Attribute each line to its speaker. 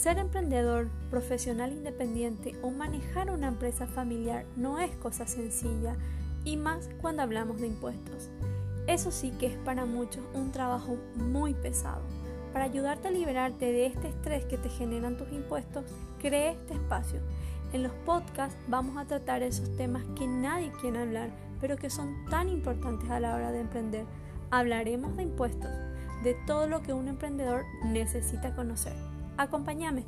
Speaker 1: Ser emprendedor, profesional independiente o manejar una empresa familiar no es cosa sencilla y más cuando hablamos de impuestos. Eso sí que es para muchos un trabajo muy pesado. Para ayudarte a liberarte de este estrés que te generan tus impuestos, creé este espacio. En los podcasts vamos a tratar esos temas que nadie quiere hablar, pero que son tan importantes a la hora de emprender. Hablaremos de impuestos, de todo lo que un emprendedor necesita conocer. Acompáñame.